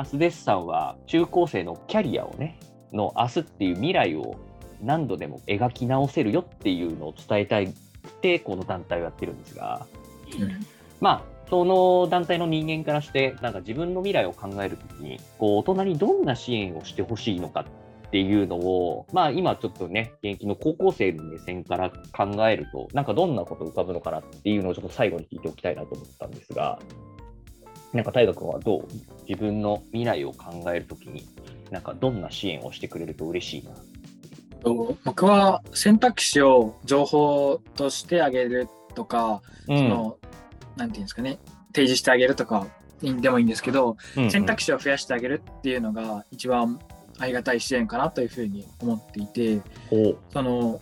アスデスさんは中高生のキャリアをね、の明日っていう未来を何度でも描き直せるよっていうのを伝えたいってこの団体をやってるんですが、うん、まあその団体の人間からしてなんか自分の未来を考えるときにこう大人にどんな支援をしてほしいのかっていうのを、まあ、今ちょっとね現役の高校生の目線から考えるとなんかどんなこと浮かぶのかなっていうのをちょっと最後に聞いておきたいなと思ったんですがなんか大河君はどう自分の未来を考えるときになんかどんな支援をしてくれると嬉しいな？僕は選択肢を情報としてあげるとか、うん、そのなんていうんですかね。提示してあげるとかでもいいんですけど、うんうん、選択肢を増やしてあげるっていうのが一番ありがたい支援かなというふうに思っていてその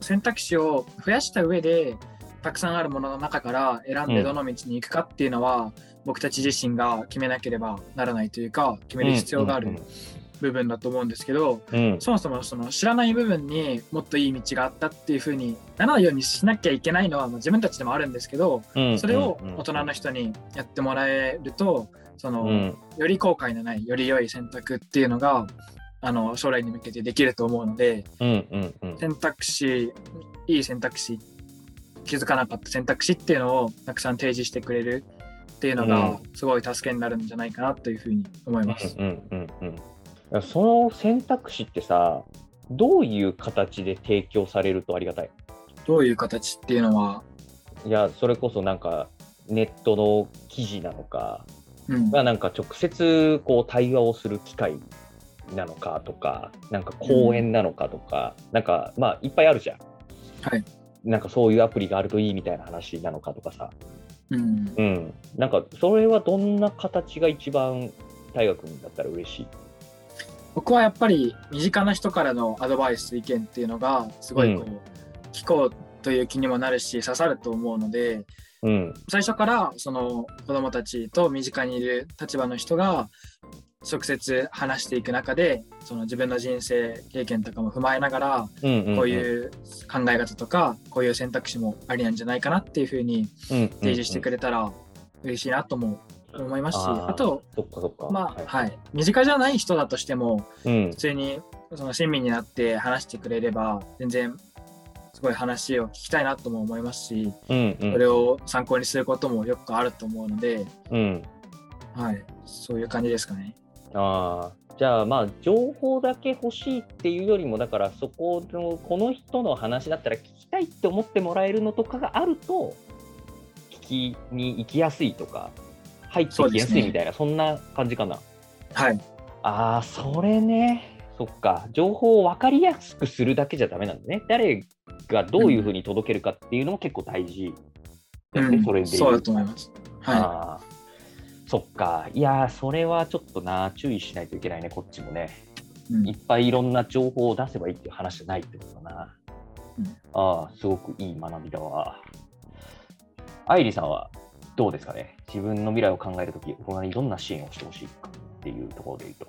選択肢を増やした上でたくさんあるものの中から選んでどの道に行くかっていうのは、うん、僕たち自身が決めなければならないというか決める必要がある部分だと思うんですけど、うん、そもそもその知らない部分にもっといい道があったっていうふうにならないようにしなきゃいけないのは自分たちでもあるんですけど、うん、それを大人の人にやってもらえるとその、うん、より後悔のないより良い選択っていうのがあの将来に向けてできると思うので、選択肢いい選択肢気づかなかった選択肢っていうのをたくさん提示してくれるっていうのがすごい助けになるんじゃないかなというふうに思います。うんうんうんその選択肢ってさ、どういう形で提供されるとありがたい？どういう形っていうのは？いや、それこそなんかネットの記事なのか、うん、なんか直接こう対話をする機会なのかとか、なんか講演なのかとか、うん、なんかまあいっぱいあるじゃん。はい。なんかそういうアプリがあるといいみたいな話なのかとかさ。うん。うん。なんかそれはどんな形が一番大学だったら嬉しい？僕はやっぱり身近な人からのアドバイス意見っていうのがすごいこう、うん、聞こうという気にもなるし刺さると思うので、うん、最初からその子どもたちと身近にいる立場の人が直接話していく中でその自分の人生経験とかも踏まえながら、こういう考え方とかこういう選択肢もありなんじゃないかなっていうふうに提示してくれたら嬉しいなと思思いますしあとまあ、はい、はい、身近じゃない人だとしても、うん、普通にその親身になって話してくれれば全然すごい話を聞きたいなとも思いますし、うんうん、それを参考にすることもよくあると思うので、うん、はい、そういう感じですかね。あじゃあまあ情報だけ欲しいっていうよりもだからそこのこの人の話だったら聞きたいって思ってもらえるのとかがあると聞きに行きやすいとか入ってきやすいみたいな、そ、ね,、んな感じかな。はい。ああ、それね。そっか。情報を分かりやすくするだけじゃダメなんだね。誰がどういうふうに届けるかっていうのも結構大事ですね、うん、それで。そうだと思います。はい。そっか。いやそれはちょっとな、注意しないといけないね、こっちもね。うん、いっぱいいろんな情報を出せばいいっていう話じゃないってことだな。うん、ああ、すごくいい学びだわ。愛理さんはどうですかね、自分の未来を考えるとき、大人にどんな支援をしてほしいかっていうところで言うと。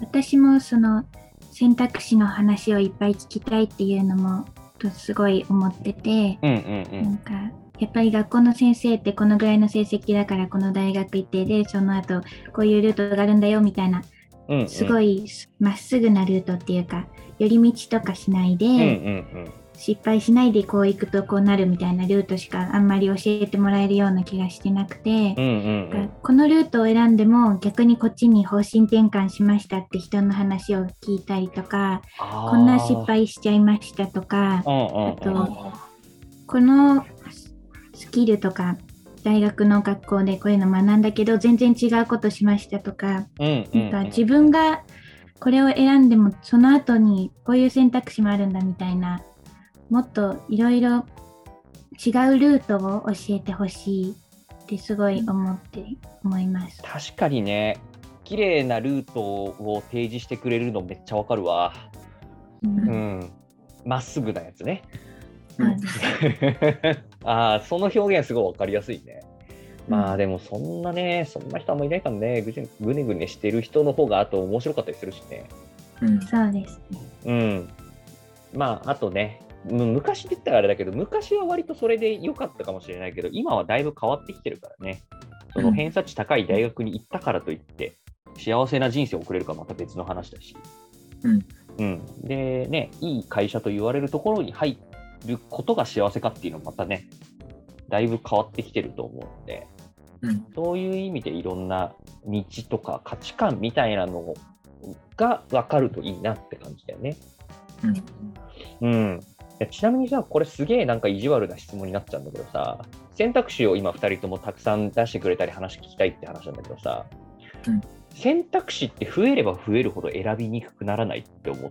私もその選択肢の話をいっぱい聞きたいっていうのもとすごい思ってて、うんうんうん、なんかやっぱり学校の先生ってこのぐらいの成績だからこの大学行ってでその後こういうルートがあるんだよみたいな、うんうん、すごいまっすぐなルートっていうか寄り道とかしないで、うんうんうん。失敗しないでこう行くとこうなるみたいなルートしかあんまり教えてもらえるような気がしてなくて、うんうんうん、このルートを選んでも逆にこっちに方針転換しましたって人の話を聞いたりとかこんな失敗しちゃいましたとか、あとこのスキルとか大学の学校でこういうの学んだけど全然違うことしましたとかうん自分がこれを選んでもその後にこういう選択肢もあるんだみたいなもっといろいろ違うルートを教えてほしいってすごい思って思います。確かにね、綺麗なルートを提示してくれるのめっちゃわかるわ。うん。ま、っすぐなやつね。ああ、その表現すごいわかりやすいね。まあでもそんなね、そんな人あんまいないからね、ぐぐねぐねしてる人の方があと面白かったりするしね。うん、そうですね。うん。まああとね、昔って言ったらあれだけど、昔は割とそれで良かったかもしれないけど、今はだいぶ変わってきてるからね。その偏差値高い大学に行ったからといって、幸せな人生を送れるかまた別の話だし。うん。うん。で、ね、いい会社と言われるところに入ることが幸せかっていうのもまたね、だいぶ変わってきてると思うので、うん、そういう意味でいろんな道とか価値観みたいなのが分かるといいなって感じだよね。うん、うん。ちなみにさ、これすげえなんか意地悪な質問になっちゃうんだけどさ、選択肢を今2人ともたくさん出してくれたり話聞きたいって話なんだけどさ、うん、選択肢って増えれば増えるほど選びにくくならないって思っ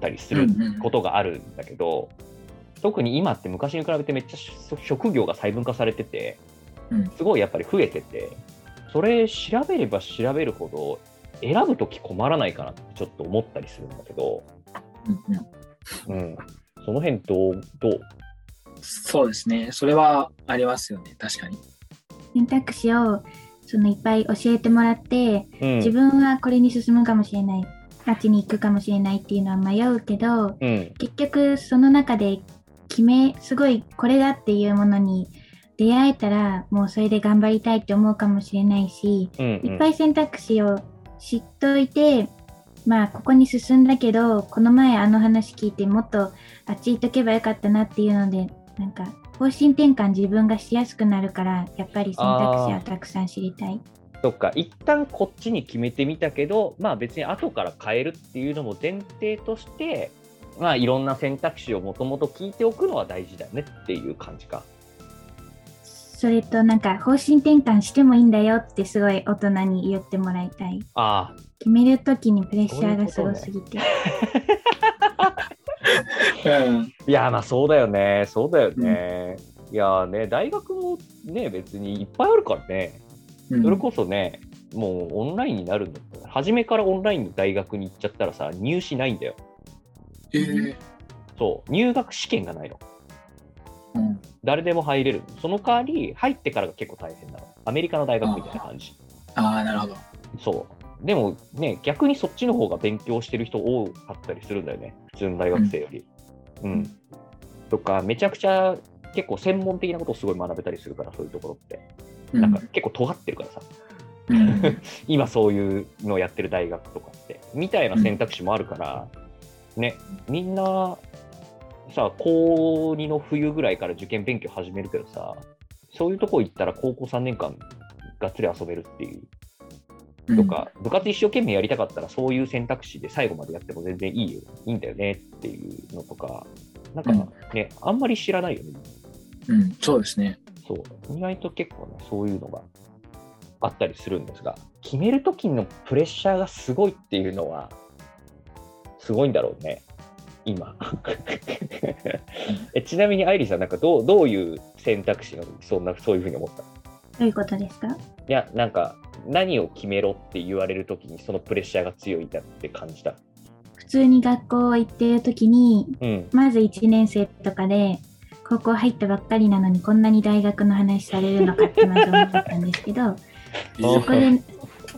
たりすることがあるんだけど、特に今って昔に比べてめっちゃ職業が細分化されてて、すごいやっぱり増えてて、それ調べれば調べるほど選ぶとき困らないかなってちょっと思ったりするんだけど、うん、その辺どうどう？そうですね。それはありますよね。確かに。選択肢をそのいっぱい教えてもらって、うん、自分はこれに進むかもしれない、あっちに行くかもしれないっていうのは迷うけど、うん、結局その中で決め、すごいこれだっていうものに出会えたら、もうそれで頑張りたいって思うかもしれないし、うんうん、いっぱい選択肢を知っといて、まあここに進んだけどこの前あの話聞いてもっとあっち行っとけばよかったなっていうのでなんか方針転換自分がしやすくなるからやっぱり選択肢はたくさん知りたい。そっか。一旦こっちに決めてみたけどまあ別に後から変えるっていうのも前提としてまあいろんな選択肢をもともと聞いておくのは大事だよねっていう感じか。それとなんか方針転換してもいいんだよってすごい大人に言ってもらいたい。ああ。決めるときにプレッシャーがすごすぎて。いやまあそうだよねそうだよね。うん、いやね大学もね別にいっぱいあるからね。それこそね、もうオンラインになるんだったら初めからオンラインの大学に行っちゃったらさ入試ないんだよ。えー、そう入学試験がないの。うん、誰でも入れる。その代わり、入ってからが結構大変なの。アメリカの大学みたいな感じ。ああ、なるほど。そう。でもね、逆にそっちの方が勉強してる人多かったりするんだよね。普通の大学生より。うん。うん、とか、めちゃくちゃ結構専門的なことをすごい学べたりするから、そういうところって。なんか結構尖ってるからさ。うん、今そういうのをやってる大学とかって。みたいな選択肢もあるから、ね、みんなさ、高2の冬ぐらいから受験勉強始めるけどさ、そういうとこ行ったら高校3年間がっつり遊べるっていう。とか、部活一生懸命やりたかったらそういう選択肢で最後までやっても全然いいよ、いいんだよねっていうのとか、なんかね、うん、あんまり知らないよね。うん、そうですね。そう。意外と結構ね、そういうのがあったりするんですが、決めるときのプレッシャーがすごいっていうのは、すごいんだろうね。今。えちなみに愛梨さんなんかどうどういう選択肢のそんなそういうふうに思った？どういうことですか？いやなんか何を決めろって言われるときにそのプレッシャーが強いだって感じた。普通に学校行ってるときに、うん、まず1年生とかで高校入ったばっかりなのにこんなに大学の話されるのかってまず思ったんですけど そこで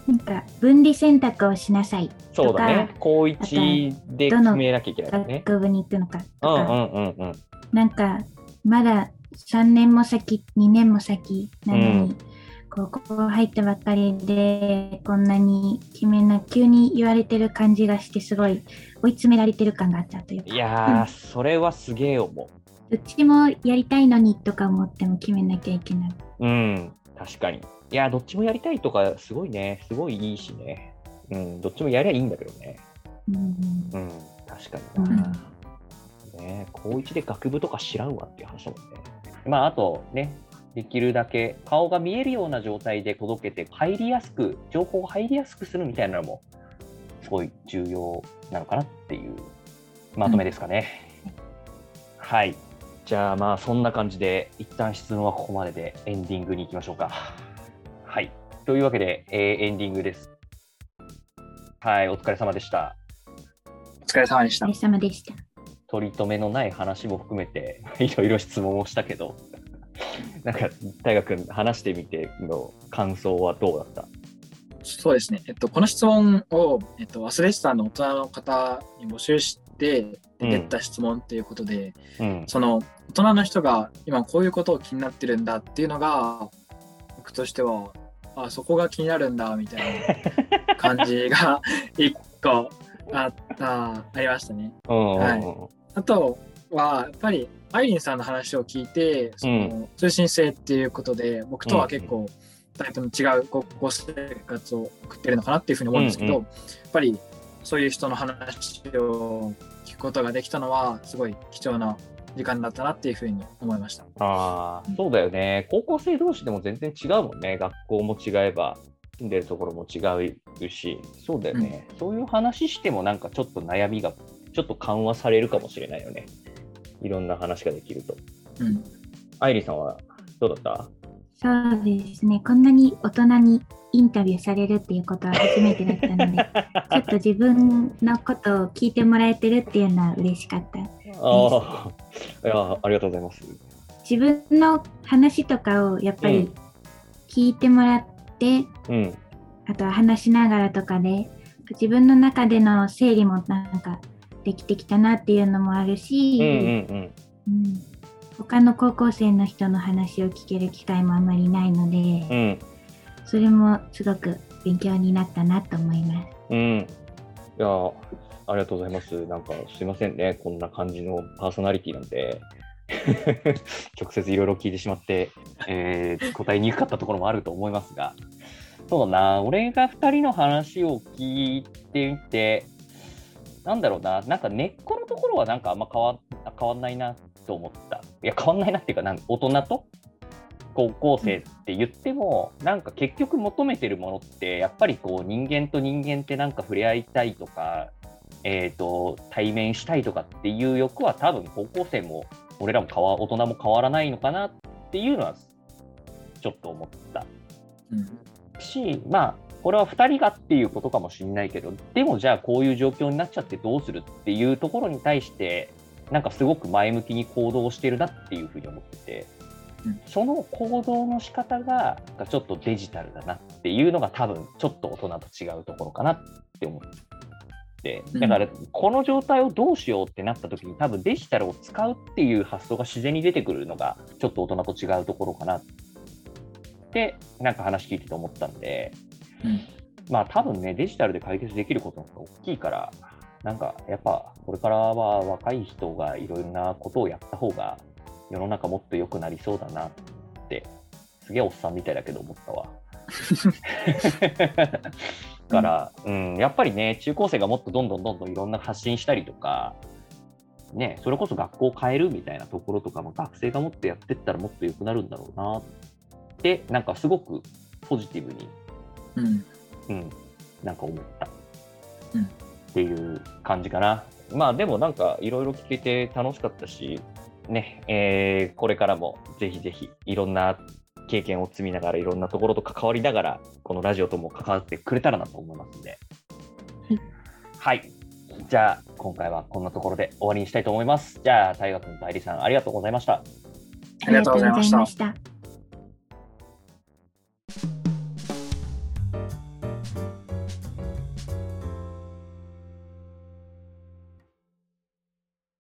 なんか分離選択をしなさいそうだね。高一で決めなきゃいけないね。学部に行くのかとか。うんうんうんうん。なんか、まだ3年も先、2年も先なのに、うん、高校入ったばっかりで、こんなに決めな、急に言われてる感じがして、すごい追い詰められてる感があったというか。いやー、うん、それはすげえ思う。どっちもやりたいのにとか思っても決めなきゃいけない。うん、確かに。いや、どっちもやりたいとか、すごいね、すごいいいしね。うん、どっちもやりゃいいんだけどね。うん、うん、確かにな。うん、ね、高一で学部とか知らんわっていう話だもんね。まあ、あとね、できるだけ顔が見えるような状態で届けて、入りやすく、情報を入りやすくするみたいなのも、すごい重要なのかなっていうまとめですかね。うん、はい。じゃあまあそんな感じで一旦質問はここまででエンディングに行きましょうか。はい。というわけで、えー、エンディングです。はい、お疲れ様でした。お疲れ様でした。お疲れ様でした。取り留めのない話も含めて、いろいろ質問をしたけど、なんか、大学君、話してみての感想はどうだった？そうですね、えっと、この質問を、えっと、忘れてたの大人の方に募集して出た質問っていうことで、うん、その大人の人が今こういうことを気になってるんだっていうのが僕としてはあそこが気になるんだみたいな感じが 一個あったありましたね。はい、あとはやっぱりアイリンさんの話を聞いてその、通信制っていうことで僕とは結構タイプの違う高校生活を送ってるのかなっていうふうに思うんですけど、やっぱりそういう人の話を聞くことができたのはすごい貴重な時間だったなっていうふうに思いました。ああ、そうだよね。高校生同士でも全然違うもんね。学校も違えば、住んでるところも違うし、そうだよね、うん、そういう話してもなんかちょっと悩みがちょっと緩和されるかもしれないよね。いろんな話ができると。うん。愛梨さんはどうだった？そうですね。こんなに大人にインタビューされるっていうことは初めてだったので、ちょっと自分のことを聞いてもらえてるっていうのは嬉しかった。ああ、いや、ありがとうございます。自分の話とかをやっぱり聞いてもらって、うん、あとは話しながらとかで、自分の中での整理もなんかできてきたなっていうのもあるし、うん、うん。うん、他の高校生の人の話を聞ける機会もあまりないので、うん、それもすごく勉強になったなと思います。うん、いやありがとうございます。なんかすいませんね、こんな感じのパーソナリティなんで。直接いろいろ聞いてしまって、えー、答えにくかったところもあると思いますが、そうだな、俺が2人の話を聞いてみて、なんだろうな、なんか根っこのところはなんかあんま変わ変わんないなと思った。いや、変わんないなっていうか、なん大人と高校生って言っても、なんか結局求めてるものって、やっぱりこう人間と人間ってなんか触れ合いたいとか、えーと、対面したいとかっていう欲は多分高校生も俺らも変わ大人も変わらないのかなっていうのはちょっと思った。うん、しまあこれは2人がっていうことかもしれないけどでもじゃあこういう状況になっちゃってどうするっていうところに対してなんかすごく前向きに行動してるなっていうふうに思ってて、うん、その行動の仕方がちょっとデジタルだなっていうのが多分ちょっと大人と違うところかなって思って、だからこの状態をどうしようってなった時に多分デジタルを使うっていう発想が自然に出てくるのがちょっと大人と違うところかな。ってなんか話聞いてて思ったんで、うん、まあ多分ねデジタルで解決できることが大きいからなんかやっぱこれからは若い人がいろんなことをやった方が世の中もっと良くなりそうだなってすげえおっさんみたいだけど思ったわ。から、うん、やっぱりね、中高生がもっとどんどんどんどんいろんな発信したりとか、ね、それこそ学校を変えるみたいなところとかも学生がもっとやってったらもっと良くなるんだろうなって、なんかすごくポジティブに、うん、うん、なんか思った、うん、っていう感じかな。まあでもなんかいろいろ聞けて楽しかったし、ね、えー、これからもぜひぜひいろんな経験を積みながらいろんなところと関わりながらこのラジオとも関わってくれたらなと思いますので、はい、じゃあ今回はこんなところで終わりにしたいと思います。じゃあ大学の代理さんありがとうございました。ありがとうございました